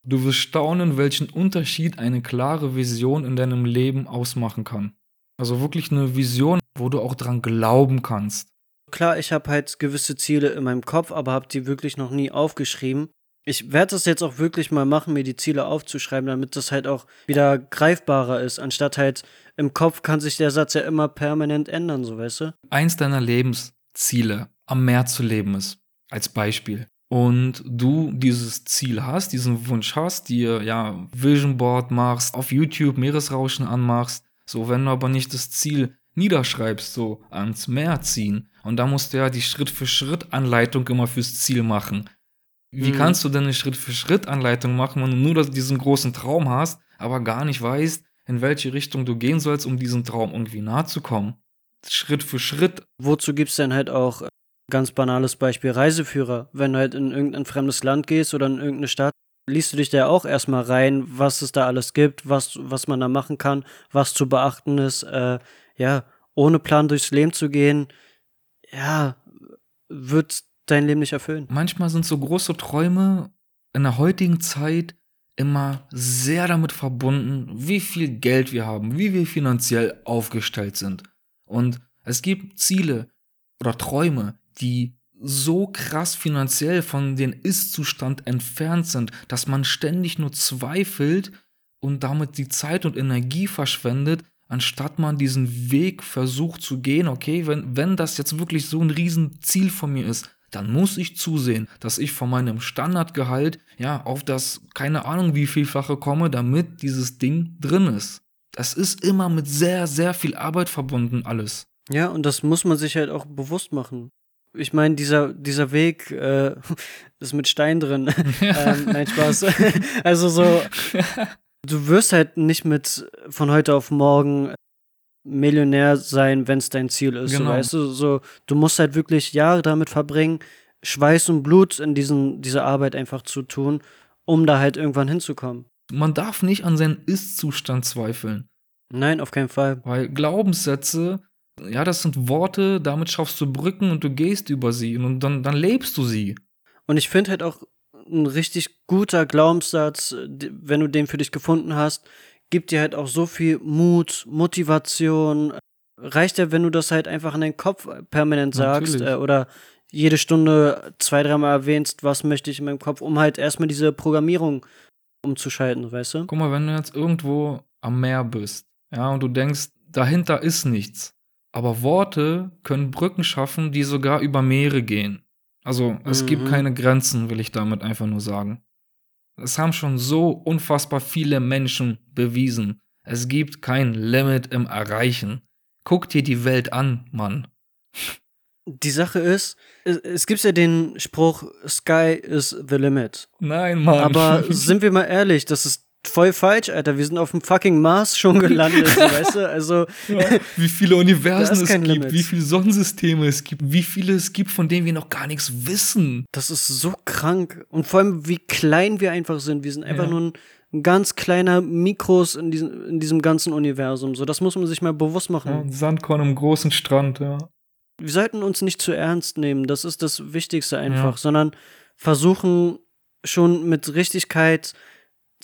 Du wirst staunen, welchen Unterschied eine klare Vision in deinem Leben ausmachen kann. Also wirklich eine Vision, wo du auch dran glauben kannst. Klar, ich habe halt gewisse Ziele in meinem Kopf, aber habe die wirklich noch nie aufgeschrieben. Ich werde das jetzt auch wirklich mal machen, mir die Ziele aufzuschreiben, damit das halt auch wieder greifbarer ist, anstatt halt im Kopf kann sich der Satz ja immer permanent ändern, so weißt du? Eins deiner Lebensziele, am Meer zu leben ist, als Beispiel. Und du dieses Ziel hast, diesen Wunsch hast, dir ja Vision Board machst, auf YouTube Meeresrauschen anmachst, so wenn du aber nicht das Ziel niederschreibst, so ans Meer ziehen. Und da musst du ja die Schritt für Schritt Anleitung immer fürs Ziel machen. Wie mhm. kannst du denn eine Schritt-für-Schritt-Anleitung machen, wenn du nur diesen großen Traum hast, aber gar nicht weißt, in welche Richtung du gehen sollst, um diesem Traum irgendwie nahe zu kommen? Schritt für Schritt. Wozu gibt es denn halt auch äh, ganz banales Beispiel Reiseführer? Wenn du halt in irgendein fremdes Land gehst oder in irgendeine Stadt, liest du dich da auch erstmal rein, was es da alles gibt, was, was man da machen kann, was zu beachten ist. Äh, ja, ohne Plan durchs Leben zu gehen, ja, wird dein Leben nicht erfüllen. Manchmal sind so große Träume in der heutigen Zeit immer sehr damit verbunden, wie viel Geld wir haben, wie wir finanziell aufgestellt sind. Und es gibt Ziele oder Träume, die so krass finanziell von dem Ist-Zustand entfernt sind, dass man ständig nur zweifelt und damit die Zeit und Energie verschwendet, anstatt man diesen Weg versucht zu gehen, okay, wenn, wenn das jetzt wirklich so ein Riesenziel von mir ist, dann muss ich zusehen, dass ich von meinem Standardgehalt ja auf das keine Ahnung wie vielfache komme, damit dieses Ding drin ist. Das ist immer mit sehr, sehr viel Arbeit verbunden alles. Ja, und das muss man sich halt auch bewusst machen. Ich meine, dieser, dieser Weg äh, ist mit Stein drin. ähm, nein, Spaß. also so, du wirst halt nicht mit von heute auf morgen Millionär sein, wenn es dein Ziel ist. Genau. So, weißt du, so, du musst halt wirklich Jahre damit verbringen, Schweiß und Blut in diesen, diese Arbeit einfach zu tun, um da halt irgendwann hinzukommen. Man darf nicht an seinen Ist-Zustand zweifeln. Nein, auf keinen Fall. Weil Glaubenssätze, ja, das sind Worte, damit schaffst du Brücken und du gehst über sie und dann, dann lebst du sie. Und ich finde halt auch ein richtig guter Glaubenssatz, wenn du den für dich gefunden hast, gibt dir halt auch so viel Mut, Motivation. Reicht ja, wenn du das halt einfach in deinen Kopf permanent sagst äh, oder jede Stunde zwei, dreimal erwähnst, was möchte ich in meinem Kopf, um halt erstmal diese Programmierung umzuschalten, weißt du? Guck mal, wenn du jetzt irgendwo am Meer bist, ja, und du denkst, dahinter ist nichts. Aber Worte können Brücken schaffen, die sogar über Meere gehen. Also es mhm. gibt keine Grenzen, will ich damit einfach nur sagen. Es haben schon so unfassbar viele Menschen bewiesen. Es gibt kein Limit im Erreichen. Guck dir die Welt an, Mann. Die Sache ist, es, es gibt ja den Spruch, Sky is the limit. Nein, Mann. Aber sind wir mal ehrlich, das ist voll falsch, Alter. Wir sind auf dem fucking Mars schon gelandet, weißt du? Also. Ja, wie viele Universen es gibt, Limit. wie viele Sonnensysteme es gibt, wie viele es gibt, von denen wir noch gar nichts wissen. Das ist so krank. Und vor allem, wie klein wir einfach sind. Wir sind einfach ja. nur ein, ein, ganz kleiner Mikros in diesem, in diesem ganzen Universum. So, das muss man sich mal bewusst machen. Ja, ein Sandkorn im großen Strand, ja wir sollten uns nicht zu ernst nehmen, das ist das Wichtigste einfach, sondern versuchen schon mit Richtigkeit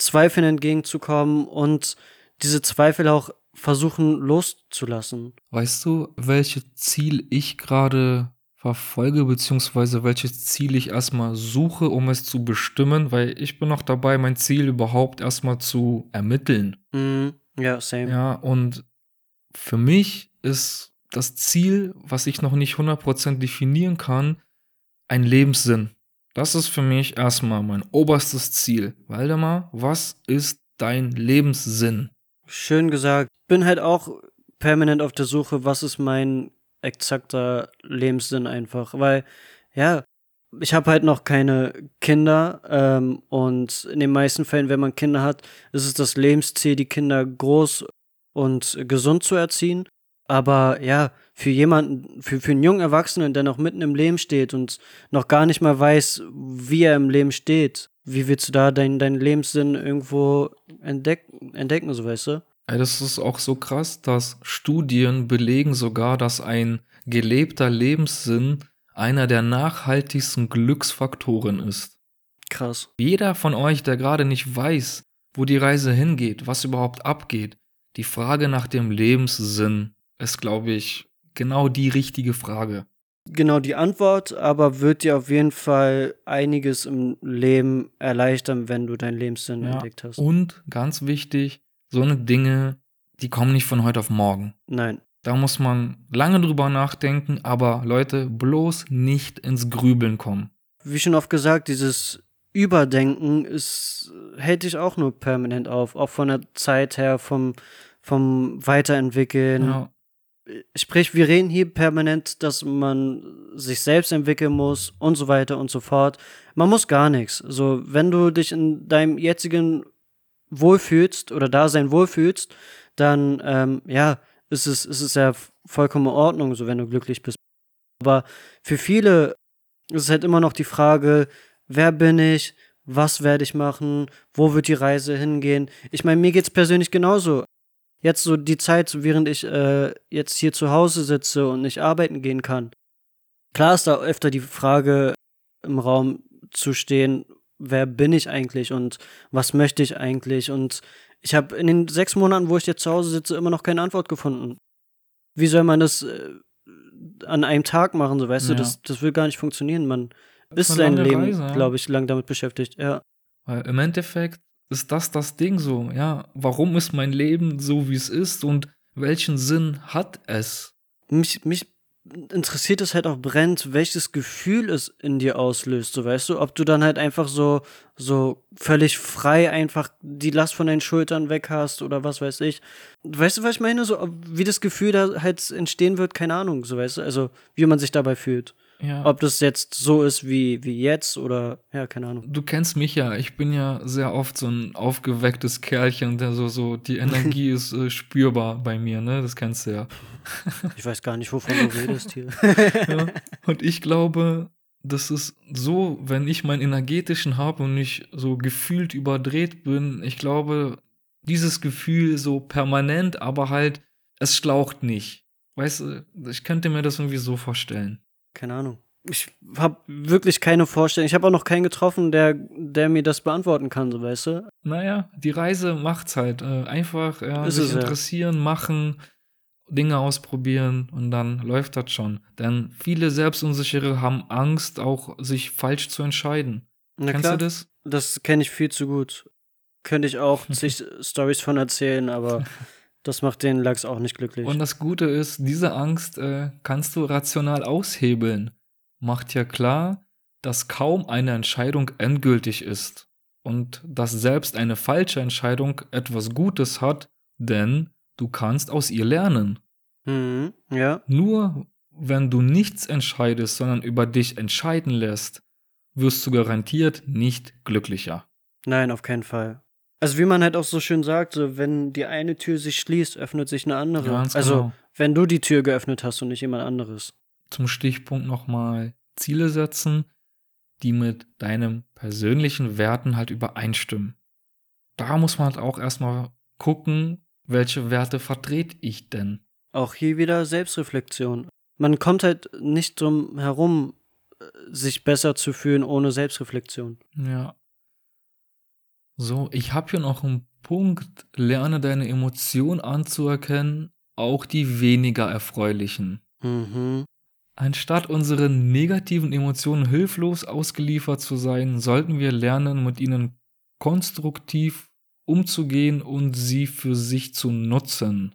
Zweifeln entgegenzukommen und diese Zweifel auch versuchen loszulassen. Weißt du, welches Ziel ich gerade verfolge, beziehungsweise welches Ziel ich erstmal suche, um es zu bestimmen, weil ich bin noch dabei, mein Ziel überhaupt erstmal zu ermitteln. Mm, ja, same. Ja, und für mich ist das Ziel, was ich noch nicht 100% definieren kann, ein Lebenssinn. Das ist für mich erstmal mein oberstes Ziel. Waldemar, was ist dein Lebenssinn? Schön gesagt. Bin halt auch permanent auf der Suche, was ist mein exakter Lebenssinn einfach. Weil, ja, ich habe halt noch keine Kinder ähm, und in den meisten Fällen, wenn man Kinder hat, ist es das Lebensziel, die Kinder groß und gesund zu erziehen. Aber ja, für jemanden, für, für einen jungen Erwachsenen, der noch mitten im Leben steht und noch gar nicht mal weiß, wie er im Leben steht, wie willst du da deinen dein Lebenssinn irgendwo entdeck, entdecken, so weißt du? Das ist auch so krass, dass Studien belegen sogar, dass ein gelebter Lebenssinn einer der nachhaltigsten Glücksfaktoren ist. Krass. Jeder von euch, der gerade nicht weiß, wo die Reise hingeht, was überhaupt abgeht, die Frage nach dem Lebenssinn ist, glaube ich, genau die richtige Frage. Genau die Antwort, aber wird dir auf jeden Fall einiges im Leben erleichtern, wenn du deinen Lebenssinn ja. entdeckt hast. Und ganz wichtig, so eine Dinge, die kommen nicht von heute auf morgen. Nein. Da muss man lange drüber nachdenken, aber Leute, bloß nicht ins Grübeln kommen. Wie schon oft gesagt, dieses Überdenken ist, hält dich auch nur permanent auf, auch von der Zeit her, vom, vom Weiterentwickeln. Ja sprich, wir reden hier permanent, dass man sich selbst entwickeln muss und so weiter und so fort. Man muss gar nichts. So, wenn du dich in deinem jetzigen wohlfühlst oder Dasein wohlfühlst, dann, ähm, ja, ist es, ist es ja vollkommen in Ordnung, so wenn du glücklich bist. Aber für viele ist es halt immer noch die Frage, wer bin ich? Was werde ich machen? Wo wird die Reise hingehen? Ich meine, mir geht es persönlich genauso jetzt so die Zeit, während ich äh, jetzt hier zu Hause sitze und nicht arbeiten gehen kann. Klar ist da öfter die Frage im Raum zu stehen, wer bin ich eigentlich und was möchte ich eigentlich? Und ich habe in den sechs Monaten, wo ich jetzt zu Hause sitze, immer noch keine Antwort gefunden. Wie soll man das äh, an einem Tag machen, so weißt ja. du, das, das will gar nicht funktionieren. Man ist sein Leben, ja. glaube ich, lang damit beschäftigt, ja. Weil im Endeffekt ist das das Ding so, ja? Warum ist mein Leben so, wie es ist und welchen Sinn hat es? Mich, mich interessiert es halt auch brennt, welches Gefühl es in dir auslöst, so weißt du, ob du dann halt einfach so, so völlig frei einfach die Last von deinen Schultern weg hast oder was weiß ich. Weißt du, was ich meine? So, wie das Gefühl da halt entstehen wird, keine Ahnung, so weißt du, also wie man sich dabei fühlt. Ja. Ob das jetzt so ist wie, wie jetzt oder, ja, keine Ahnung. Du kennst mich ja. Ich bin ja sehr oft so ein aufgewecktes Kerlchen, der so, so, die Energie ist äh, spürbar bei mir, ne? Das kennst du ja. ich weiß gar nicht, wovon du redest hier. ja. Und ich glaube, das ist so, wenn ich meinen energetischen habe und nicht so gefühlt überdreht bin, ich glaube, dieses Gefühl so permanent, aber halt, es schlaucht nicht. Weißt du, ich könnte mir das irgendwie so vorstellen keine Ahnung. Ich habe wirklich keine Vorstellung. Ich habe auch noch keinen getroffen, der, der mir das beantworten kann, so weißt du. Naja, die Reise macht's halt. Äh, einfach ja, sich es, interessieren, ja. machen, Dinge ausprobieren und dann läuft das schon. Denn viele Selbstunsichere haben Angst, auch sich falsch zu entscheiden. Na Kennst klar, du das? Das kenne ich viel zu gut. Könnte ich auch zig Stories von erzählen, aber Das macht den Lachs auch nicht glücklich. Und das Gute ist, diese Angst äh, kannst du rational aushebeln. Macht ja klar, dass kaum eine Entscheidung endgültig ist und dass selbst eine falsche Entscheidung etwas Gutes hat, denn du kannst aus ihr lernen. Mhm, ja. Nur wenn du nichts entscheidest, sondern über dich entscheiden lässt, wirst du garantiert nicht glücklicher. Nein, auf keinen Fall. Also wie man halt auch so schön sagt, so, wenn die eine Tür sich schließt, öffnet sich eine andere. Ganz also genau. wenn du die Tür geöffnet hast und nicht jemand anderes. Zum Stichpunkt nochmal Ziele setzen, die mit deinen persönlichen Werten halt übereinstimmen. Da muss man halt auch erstmal gucken, welche Werte vertrete ich denn. Auch hier wieder Selbstreflexion. Man kommt halt nicht drum herum, äh, sich besser zu fühlen ohne Selbstreflexion. Ja. So, ich habe hier noch einen Punkt, lerne deine Emotionen anzuerkennen, auch die weniger erfreulichen. Mhm. Anstatt unseren negativen Emotionen hilflos ausgeliefert zu sein, sollten wir lernen, mit ihnen konstruktiv umzugehen und sie für sich zu nutzen.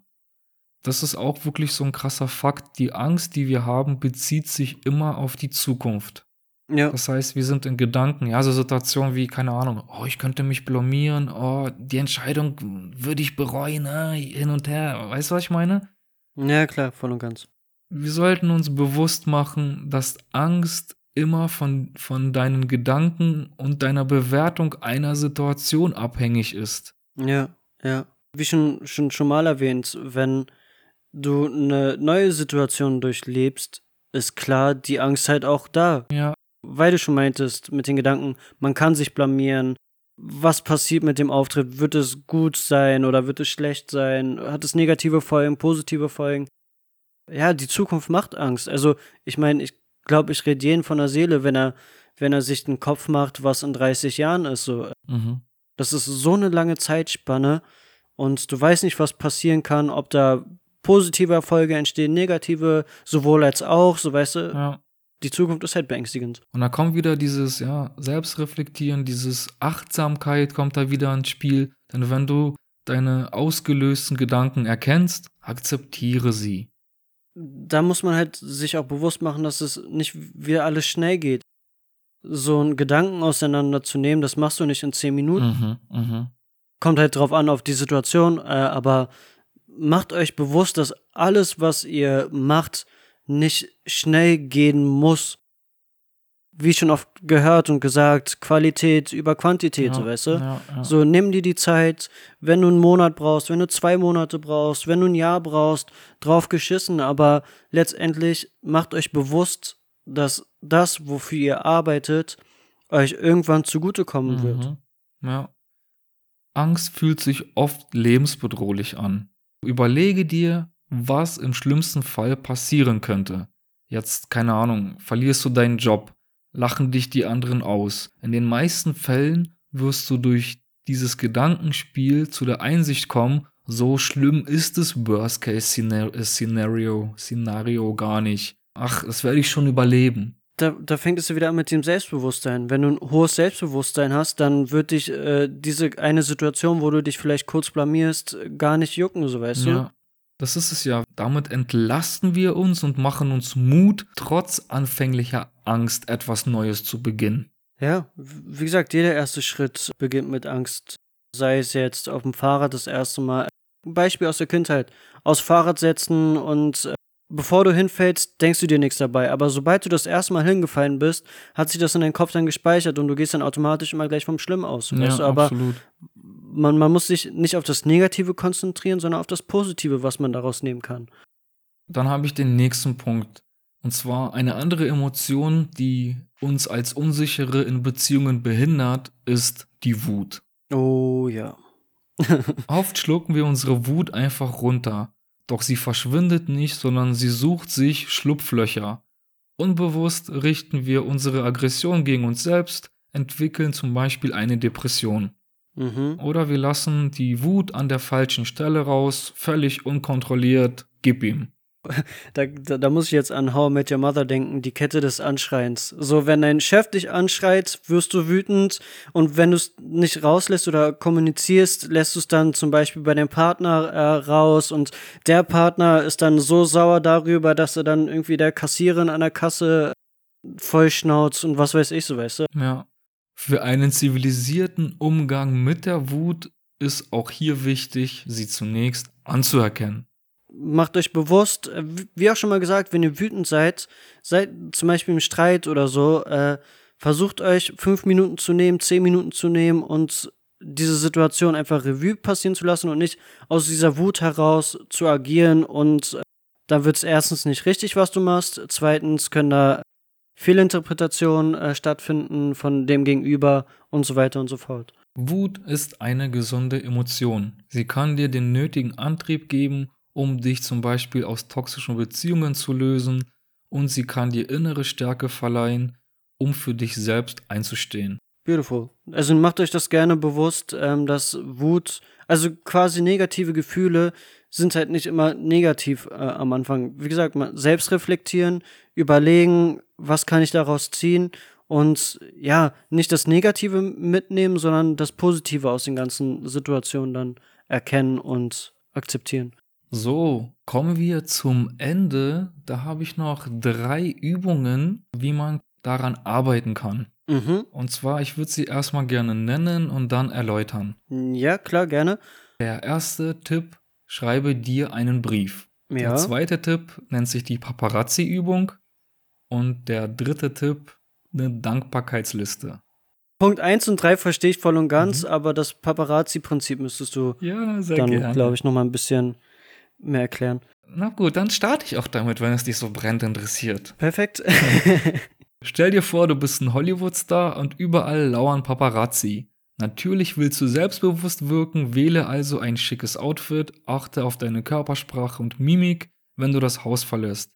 Das ist auch wirklich so ein krasser Fakt. Die Angst, die wir haben, bezieht sich immer auf die Zukunft. Ja. Das heißt, wir sind in Gedanken, ja, so Situationen wie, keine Ahnung, oh, ich könnte mich blamieren, oh, die Entscheidung würde ich bereuen, ne? hin und her. Weißt du, was ich meine? Ja, klar, voll und ganz. Wir sollten uns bewusst machen, dass Angst immer von, von deinen Gedanken und deiner Bewertung einer Situation abhängig ist. Ja, ja. Wie schon, schon, schon mal erwähnt, wenn du eine neue Situation durchlebst, ist klar, die Angst halt auch da. Ja weil du schon meintest, mit den Gedanken, man kann sich blamieren. Was passiert mit dem Auftritt? Wird es gut sein oder wird es schlecht sein? Hat es negative Folgen, positive Folgen? Ja, die Zukunft macht Angst. Also, ich meine, ich glaube, ich rede jeden von der Seele, wenn er, wenn er sich den Kopf macht, was in 30 Jahren ist. So. Mhm. Das ist so eine lange Zeitspanne und du weißt nicht, was passieren kann, ob da positive Erfolge entstehen, negative, sowohl als auch, so weißt du. Ja die Zukunft ist halt beängstigend. Und da kommt wieder dieses, ja, Selbstreflektieren, dieses Achtsamkeit kommt da wieder ins Spiel. Denn wenn du deine ausgelösten Gedanken erkennst, akzeptiere sie. Da muss man halt sich auch bewusst machen, dass es nicht wieder alles schnell geht. So einen Gedanken auseinanderzunehmen, das machst du nicht in zehn Minuten. Mhm, mh. Kommt halt drauf an, auf die Situation, äh, aber macht euch bewusst, dass alles, was ihr macht, nicht schnell gehen muss. Wie schon oft gehört und gesagt, Qualität über Quantität, ja, so weißt du? Ja, ja. So, nimm dir die Zeit, wenn du einen Monat brauchst, wenn du zwei Monate brauchst, wenn du ein Jahr brauchst, drauf geschissen, aber letztendlich macht euch bewusst, dass das, wofür ihr arbeitet, euch irgendwann zugutekommen mhm. wird. Ja. Angst fühlt sich oft lebensbedrohlich an. Überlege dir, was im schlimmsten Fall passieren könnte. Jetzt, keine Ahnung, verlierst du deinen Job, lachen dich die anderen aus. In den meisten Fällen wirst du durch dieses Gedankenspiel zu der Einsicht kommen, so schlimm ist das Worst-Case-Szenario Szenario gar nicht. Ach, das werde ich schon überleben. Da, da fängt es wieder an mit dem Selbstbewusstsein. Wenn du ein hohes Selbstbewusstsein hast, dann wird dich äh, diese eine Situation, wo du dich vielleicht kurz blamierst, gar nicht jucken, so weißt ja. du? Das ist es ja. Damit entlasten wir uns und machen uns Mut, trotz anfänglicher Angst, etwas Neues zu beginnen. Ja, wie gesagt, jeder erste Schritt beginnt mit Angst. Sei es jetzt auf dem Fahrrad das erste Mal. Beispiel aus der Kindheit. Aus Fahrrad setzen und äh, bevor du hinfällst, denkst du dir nichts dabei. Aber sobald du das erste Mal hingefallen bist, hat sich das in deinem Kopf dann gespeichert und du gehst dann automatisch immer gleich vom Schlimm aus. Ja, weißt du? Aber absolut. man, man muss sich nicht auf das Negative konzentrieren, sondern auf das Positive, was man daraus nehmen kann. Dann habe ich den nächsten Punkt. Und zwar eine andere Emotion, die uns als Unsichere in Beziehungen behindert, ist die Wut. Oh ja. Oft schlucken wir unsere Wut einfach runter. Doch sie verschwindet nicht, sondern sie sucht sich Schlupflöcher. Unbewusst richten wir unsere Aggression gegen uns selbst, entwickeln zum Beispiel eine Depression. Mhm. Oder wir lassen die Wut an der falschen Stelle raus, völlig unkontrolliert, gib ihm. Da, da, da, muss ich jetzt an How I Met Your Mother denken, die Kette des Anschreiens. So, wenn dein Chef dich anschreit, wirst du wütend und wenn du es nicht rauslässt oder kommunizierst, lässt du es dann zum Beispiel bei deinem Partner äh, raus und der Partner ist dann so sauer darüber, dass er dann irgendwie der Kassiererin an der Kasse vollschnauzt und was weiß ich so, weißt du? Ja. Für einen zivilisierten Umgang mit der Wut ist auch hier wichtig, sie zunächst anzuerkennen macht euch bewusst, äh, wie auch schon mal gesagt, wenn ihr wütend seid, seid zum Beispiel im Streit oder so, äh, versucht euch fünf Minuten zu nehmen, zehn Minuten zu nehmen und diese Situation einfach Revue passieren zu lassen und nicht aus dieser Wut heraus zu agieren und äh, dann wird es erstens nicht richtig, was du machst, zweitens können da Fehlinterpretationen äh, stattfinden von dem Gegenüber und so weiter und so fort. Wut ist eine gesunde Emotion. Sie kann dir den nötigen Antrieb geben, um dich zum Beispiel aus toxischen Beziehungen zu lösen und sie kann dir innere Stärke verleihen, um für dich selbst einzustehen. Beautiful. Also macht euch das gerne bewusst, ähm, dass Wut, also quasi negative Gefühle sind halt nicht immer negativ äh, am Anfang. Wie gesagt, mal selbst reflektieren, überlegen, was kann ich daraus ziehen und ja, nicht das Negative mitnehmen, sondern das Positive aus den ganzen Situationen dann erkennen und akzeptieren. So, kommen wir zum Ende. Da habe ich noch drei Übungen, wie man daran arbeiten kann. Mhm. Und zwar, ich würde sie erstmal gerne nennen und dann erläutern. Ja, klar, gerne. Der erste Tipp, schreibe dir einen Brief. Ja. Der zweite Tipp nennt sich die Paparazzi-Übung. Und der dritte Tipp, eine Dankbarkeitsliste. Punkt 1 und 3 verstehe ich voll und ganz, mhm. aber das Paparazzi-Prinzip müsstest du ja, dann, glaube ich, nochmal ein bisschen mehr erklären. Na gut, dann starte ich auch damit, wenn es dich so brennend interessiert. Perfekt. Stell dir vor, du bist ein Hollywood-Star und überall lauern Paparazzi. Natürlich willst du selbstbewusst wirken, wähle also ein schickes Outfit, achte auf deine Körpersprache und Mimik, wenn du das Haus verlässt.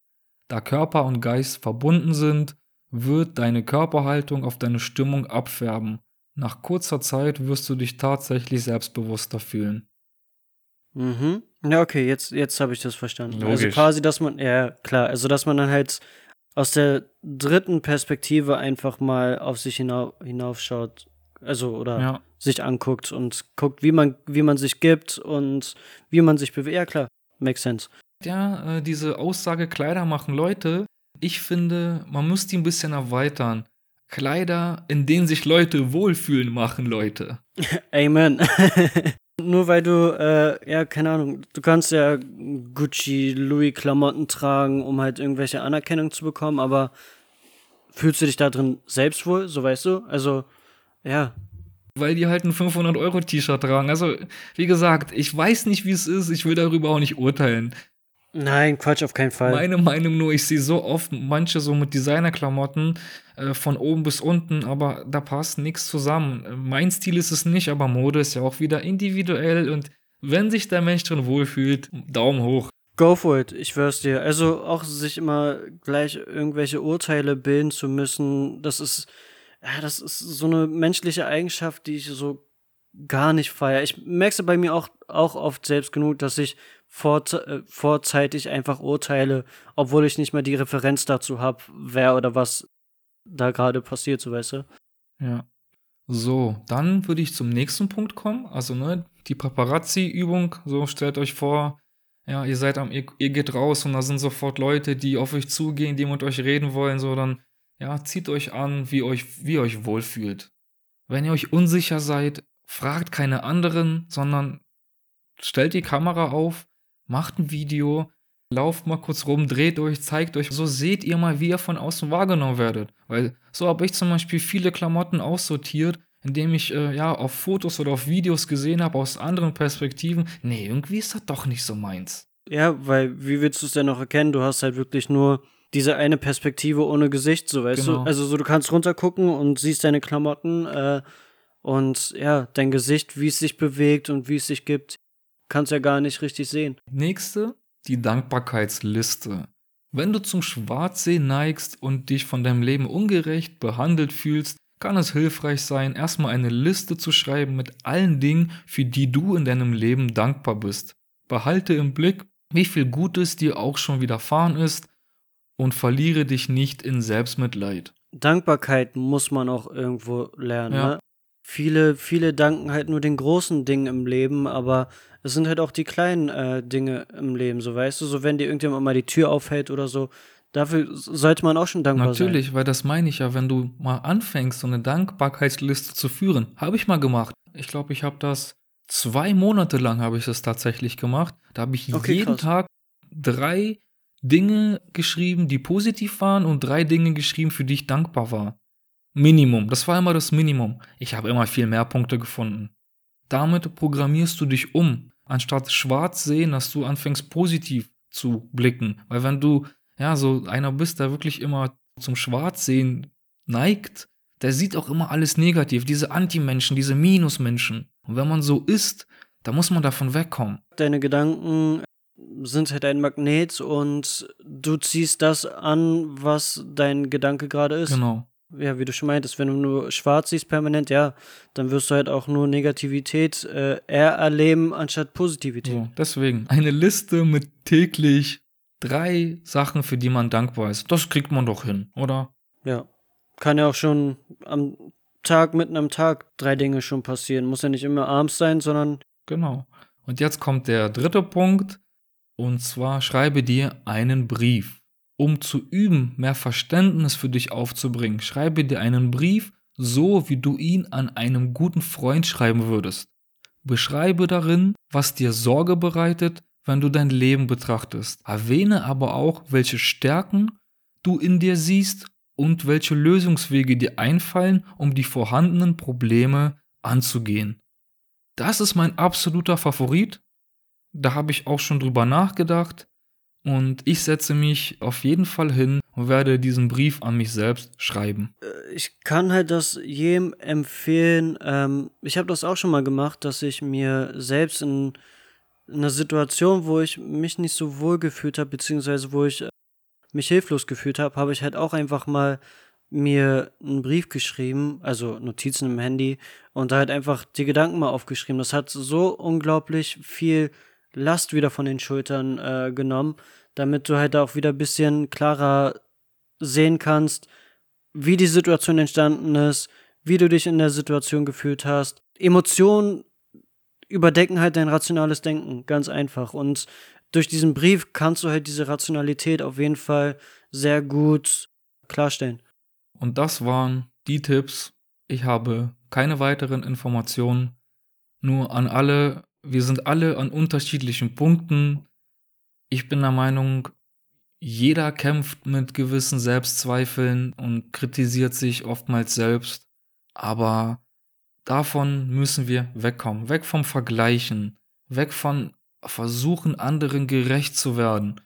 Da Körper und Geist verbunden sind, wird deine Körperhaltung auf deine Stimmung abfärben. Nach kurzer Zeit wirst du dich tatsächlich selbstbewusster fühlen. Mhm. Ja, okay, jetzt, jetzt habe ich das verstanden. Also Logisch. Also quasi, dass man, ja, klar, also dass man dann halt aus der dritten Perspektive einfach mal auf sich hinauf, hinaufschaut, also oder Ja. sich anguckt und guckt, wie man, wie man sich gibt und wie man sich bewegt. Ja, klar, makes sense. Ja, äh, diese Aussage Kleider machen Leute, ich finde, man muss die ein bisschen erweitern. Kleider, in denen sich Leute wohlfühlen, machen Leute. Amen. Nur weil du, äh, ja, keine Ahnung, du kannst ja Gucci, Louis-Klamotten tragen, um halt irgendwelche Anerkennung zu bekommen, aber fühlst du dich da drin selbst wohl, so weißt du? Also, ja. Weil die halt ein 500-Euro-T-Shirt tragen. Also, wie gesagt, ich weiß nicht, wie es ist, ich will darüber auch nicht urteilen. Nein, Quatsch, auf keinen Fall. Meine Meinung nur, ich sehe so oft manche so mit Designerklamotten äh, von oben bis unten, aber da passt nichts zusammen. Mein Stil ist es nicht, aber Mode ist ja auch wieder individuell und wenn sich der Mensch drin wohlfühlt, Daumen hoch. Go for it, ich schwör's dir. Also auch sich immer gleich irgendwelche Urteile bilden zu müssen, das ist, ja, das ist so eine menschliche Eigenschaft, die ich so gar nicht feiere. Ich merke es bei mir auch, auch oft selbst genug, dass ich vor, äh, vorzeitig einfach urteile, obwohl ich nicht mehr die Referenz dazu habe, wer oder was da gerade passiert, so weißt du. Ja. So, dann würde ich zum nächsten Punkt kommen. Also, ne, die Paparazzi-Übung, so stellt euch vor, ja, ihr seid am, ihr, ihr geht raus und da sind sofort Leute, die auf euch zugehen, die mit euch reden wollen, so dann, ja, zieht euch an, wie euch, wie euch wohlfühlt. Wenn ihr euch unsicher seid, fragt keine anderen, sondern stellt die Kamera auf, macht ein Video, lauft mal kurz rum, dreht euch, zeigt euch. So seht ihr mal, wie ihr von außen wahrgenommen werdet. Weil so habe ich zum Beispiel viele Klamotten aussortiert, indem ich äh, ja auf Fotos oder auf Videos gesehen habe aus anderen Perspektiven. Nee, irgendwie ist das doch nicht so meins. Ja, weil wie willst du es denn noch erkennen? Du hast halt wirklich nur diese eine Perspektive ohne Gesicht, so weißt genau. du. Also so du kannst runtergucken und siehst deine Klamotten äh, und ja, dein Gesicht, wie es sich bewegt und wie es sich gibt, kannst du ja gar nicht richtig sehen. Nächste, die Dankbarkeitsliste. Wenn du zum Schwarzsehen neigst und dich von deinem Leben ungerecht behandelt fühlst, kann es hilfreich sein, erstmal eine Liste zu schreiben mit allen Dingen, für die du in deinem Leben dankbar bist. Behalte im Blick, wie viel Gutes dir auch schon widerfahren ist und verliere dich nicht in Selbstmitleid. Dankbarkeit muss man auch irgendwo lernen. Ja. Ne? Viele, viele danken halt nur den großen Dingen im Leben, aber es sind halt auch die kleinen äh, Dinge im Leben, so weißt du, so wenn dir irgendjemand mal die Tür aufhält oder so, Dafür sollte man auch schon dankbar Natürlich, sein. Natürlich, weil das meine ich ja, wenn du mal anfängst, so eine Dankbarkeitsliste zu führen. Habe ich mal gemacht. Ich glaube, ich habe das zwei Monate lang habe ich das tatsächlich gemacht. Da habe ich okay, jeden krass. Tag drei Dinge geschrieben, die positiv waren und drei Dinge geschrieben, für die ich dankbar war. Minimum. Das war immer das Minimum. Ich habe immer viel mehr Punkte gefunden. Damit programmierst du dich um, anstatt schwarz sehen, dass du anfängst positiv zu blicken. Weil wenn du ja, so einer bist, der wirklich immer zum Schwarzsehen neigt, der sieht auch immer alles negativ, diese Anti-Menschen, diese Minusmenschen. Und wenn man so ist, da muss man davon wegkommen. Deine Gedanken sind halt ein Magnet und du ziehst das an, was dein Gedanke gerade ist. Genau. Ja, wie du schon meintest, wenn du nur schwarz siehst permanent, ja, dann wirst du halt auch nur Negativität äh, eher erleben anstatt Positivität. So, deswegen eine Liste mit täglich drei Sachen, für die man dankbar ist. Das kriegt man doch hin, oder? Ja. Kann ja auch schon am Tag, mitten am Tag drei Dinge schon passieren. Muss ja nicht immer abends sein, sondern. Genau. Und jetzt kommt der dritte Punkt. Und zwar schreibe dir einen Brief. Um zu üben, mehr Verständnis für dich aufzubringen, schreibe dir einen Brief, so wie du ihn an einem guten Freund schreiben würdest. Beschreibe darin, was dir Sorge bereitet, wenn du dein Leben betrachtest. Erwähne aber auch, welche Stärken du in dir siehst und welche Lösungswege dir einfallen, um die vorhandenen Probleme anzugehen. Das ist mein absoluter Favorit. Da habe ich auch schon drüber nachgedacht und ich setze mich auf jeden Fall hin und werde diesen Brief an mich selbst schreiben. Äh, ich kann halt das jedem empfehlen. Ähm, ich habe das auch schon mal gemacht, dass ich mir selbst in in einer Situation, wo ich mich nicht so wohl gefühlt habe, beziehungsweise wo ich äh, mich hilflos gefühlt habe, habe ich halt auch einfach mal mir einen Brief geschrieben, also Notizen im Handy und da halt einfach die Gedanken mal aufgeschrieben. Das hat so unglaublich viel Last wieder von den Schultern äh, genommen, damit du halt auch wieder ein bisschen klarer sehen kannst, wie die Situation entstanden ist, wie du dich in der Situation gefühlt hast. Emotionen überdecken halt dein rationales Denken, ganz einfach. Und durch diesen Brief kannst du halt diese Rationalität auf jeden Fall sehr gut klarstellen. Und das waren die Tipps. Ich habe keine weiteren Informationen. Nur an alle, wir sind alle an unterschiedlichen Punkten. Ich bin der Meinung, jeder kämpft mit gewissen Selbstzweifeln und kritisiert sich oftmals selbst. Aber davon müssen wir wegkommen. Weg vom Vergleichen. Weg von versuchen, anderen gerecht zu werden.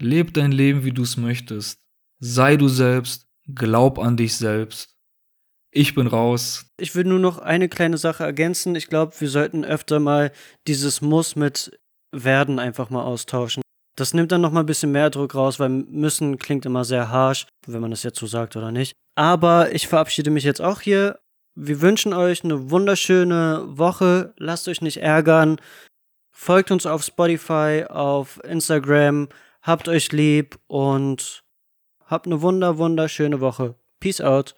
Leb dein Leben, wie du es möchtest. Sei du selbst. Glaub an dich selbst. Ich bin raus. Ich will nur noch eine kleine Sache ergänzen. Ich glaube, wir sollten öfter mal dieses Muss mit werden einfach mal austauschen. Das nimmt dann noch mal ein bisschen mehr Druck raus, weil müssen klingt immer sehr harsh, wenn man das jetzt so sagt oder nicht. Aber ich verabschiede mich jetzt auch hier wir wünschen euch eine wunderschöne Woche. Lasst euch nicht ärgern. Folgt uns auf Spotify, auf Instagram. Habt euch lieb und habt eine wunder, wunderschöne Woche. Peace out.